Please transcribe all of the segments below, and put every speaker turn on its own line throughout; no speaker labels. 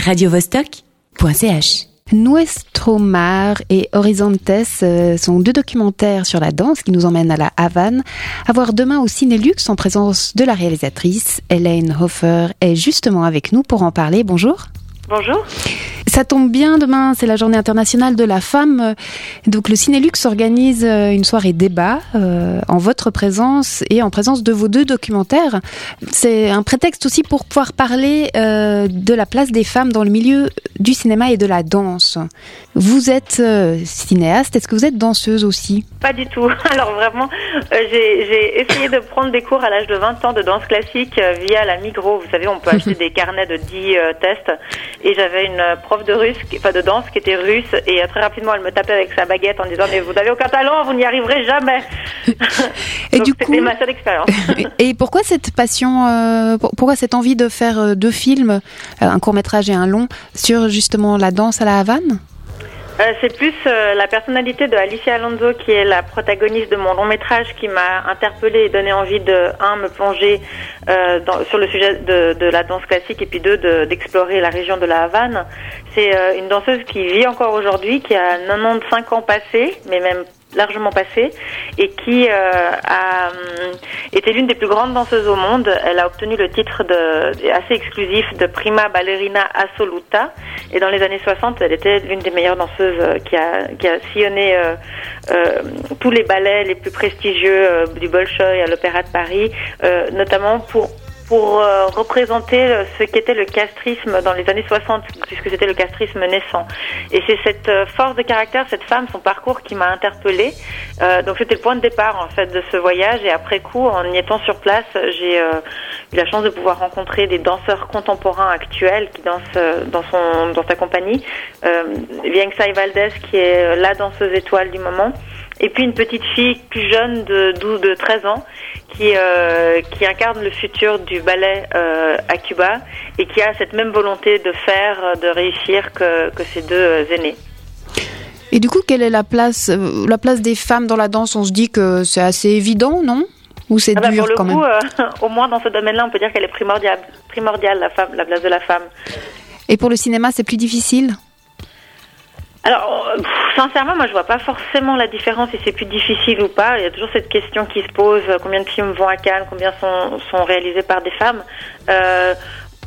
radiovostok.ch.
Nuestro Mar et Horizontes euh, sont deux documentaires sur la danse qui nous emmènent à la Havane. À voir demain au Cinélux en présence de la réalisatrice Hélène Hofer est justement avec nous pour en parler. Bonjour.
Bonjour.
Ça tombe bien, demain c'est la journée internationale de la femme. Donc le Cinélux organise euh, une soirée débat euh, en votre présence et en présence de vos deux documentaires. C'est un prétexte aussi pour pouvoir parler euh, de la place des femmes dans le milieu du cinéma et de la danse. Vous êtes cinéaste, est-ce que vous êtes danseuse aussi?
Pas du tout. Alors vraiment, j'ai essayé de prendre des cours à l'âge de 20 ans de danse classique via la Migros. Vous savez, on peut acheter des carnets de 10 tests. Et j'avais une prof de russe, enfin de danse, qui était russe, et euh, très rapidement elle me tapait avec sa baguette en disant mais vous n'avez aucun talent, vous n'y arriverez jamais.
et du coup,
c'était ma seule expérience.
et pourquoi cette passion, euh, pourquoi cette envie de faire euh, deux films, un court métrage et un long, sur justement la danse à la Havane?
Euh, c'est plus euh, la personnalité de Alicia Alonso qui est la protagoniste de mon long métrage qui m'a interpellée et donné envie de un me plonger euh, sur le sujet de, la danse classique et puis deux d'explorer la région de la Havane. C'est une danseuse qui vit encore aujourd'hui, qui a 95 ans passés, mais même largement passé et qui euh, a euh, été l'une des plus grandes danseuses au monde. Elle a obtenu le titre de, assez exclusif de prima ballerina assoluta et dans les années 60, elle était l'une des meilleures danseuses euh, qui a, qui a sillonné euh, euh, tous les ballets les plus prestigieux du Bolshoi à l'Opéra de Paris, notamment pour pour euh, représenter euh, ce qu'était le castrisme dans les années 60, puisque c'était le castrisme naissant. Et c'est cette euh, force de caractère, cette femme, son parcours qui m'a interpellée. donc c'était le point de départ en fait de ce voyage. Et après coup, en y étant sur place, j'ai eu la chance de pouvoir rencontrer des danseurs contemporains actuels qui dansent dans son dans sa compagnie. Euh, Valdez, qui est la danseuse étoile du moment et puis une petite fille plus jeune de 12, de 13 ans qui, euh, qui incarne le futur du ballet euh, à Cuba et qui a cette même volonté de faire, de réussir que, que ses deux euh, aînés.
Et du coup, quelle est la place, euh, la place des femmes dans la danse? On se dit que c'est assez évident, non? Ou c'est
ah bah,
dur
pour
le
coup, au moins dans ce domaine-là, on peut dire qu'elle est primordiale, primordiale la, femme, la place de la femme.
Et pour le cinéma, c'est plus difficile
alors, euh, sincèrement, moi, je vois pas forcément la différence si c'est plus difficile ou pas. Il y a toujours cette question qui se pose euh, combien de films vont à Cannes, combien sont, sont réalisés par des femmes. Euh,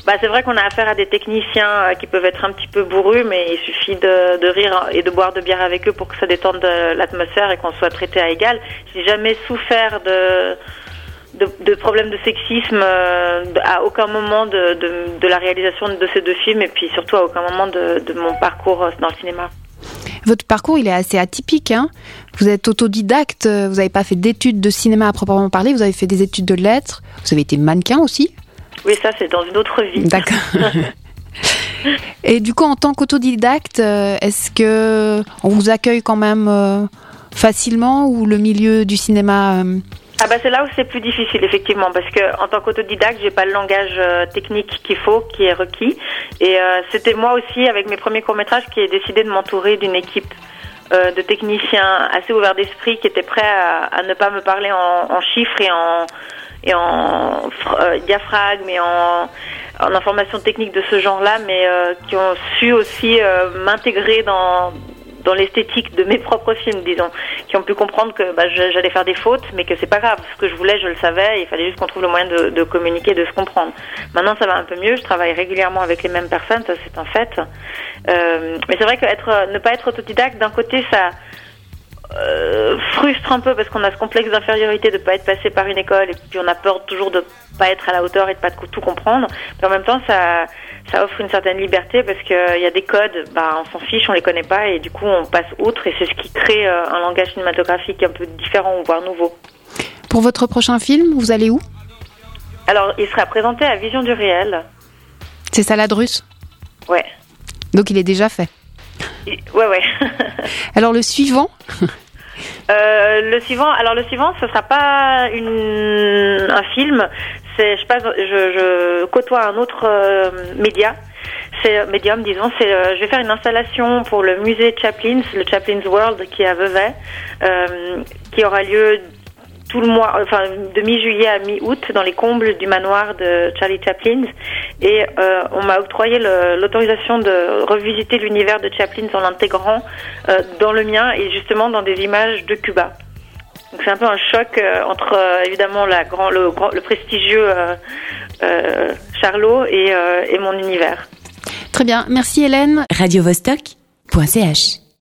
bah, c'est vrai qu'on a affaire à des techniciens euh, qui peuvent être un petit peu bourrus, mais il suffit de, rire et de boire de bière avec eux pour que ça détende l'atmosphère et qu'on soit traité à égal. J'ai jamais souffert de de, problèmes de sexisme à aucun moment de, de, de, la réalisation de ces deux films et puis surtout à aucun moment de, de mon parcours dans le cinéma.
Votre parcours, il est assez atypique. Hein vous êtes autodidacte, vous n'avez pas fait d'études de cinéma à proprement parler, vous avez fait des études de lettres, vous avez été mannequin aussi
Oui, ça c'est dans une autre vie.
D'accord. Et du coup, en tant qu'autodidacte, euh, est-ce que on vous accueille quand même euh, facilement ou le milieu du cinéma euh,
ah bah c'est là où c'est plus difficile effectivement parce que en tant qu'autodidacte j'ai pas le langage euh, technique qu'il faut qui est requis et euh, c'était moi aussi avec mes premiers courts métrages qui ai décidé de m'entourer d'une équipe euh, de techniciens assez ouverts d'esprit qui étaient prêts à, à, ne pas me parler en, en chiffres et en et en diaphragme et en en information technique de ce genre-là, mais qui ont su aussi m'intégrer dans dans l'esthétique de mes propres films, disons, qui ont pu comprendre que bah, j'allais faire des fautes, mais que c'est pas grave. Ce que je voulais, je le savais. il fallait juste qu'on trouve le moyen de, de, communiquer, de se comprendre. Maintenant, ça va un peu mieux. Je travaille régulièrement avec les mêmes personnes, ça c'est un fait. Euh, mais c'est vrai que ne pas être autodidacte, d'un côté, ça euh, frustre un peu parce qu'on a ce complexe d'infériorité de pas être passé par une école et puis on a peur toujours de pas être à la hauteur et de pas tout comprendre. Mais en même temps, ça, ça offre une certaine liberté parce qu'il y a des codes, bah, on s'en fiche, on les connaît pas et du coup on passe outre et c'est ce qui crée euh, un langage cinématographique un peu différent ou voire nouveau.
Pour votre prochain film, vous allez où?
Alors, il sera présenté à Vision du réel.
C'est Salade russe?
Ouais.
Donc il est déjà fait
Ouais, ouais.
Alors le suivant?
Euh, le suivant, alors le suivant, ce sera pas une, un film. C'est, je passe, je, je côtoie un autre euh, média. C'est euh, médium, disons. C'est, je vais faire une installation pour le musée Chaplin's, le Chaplin's World, qui est à Vevey, qui aura lieu tout le mois, enfin de mi-juillet à mi-août dans les combles du manoir de Charlie Chaplin et euh, on m'a octroyé l'autorisation de revisiter l'univers de Chaplin en l'intégrant euh, dans le mien et justement dans des images de Cuba. Donc c'est un peu un choc euh, entre évidemment la grand, le, le prestigieux Charlot et, et mon univers.
Très bien, merci Hélène.
Radio -Vostok .ch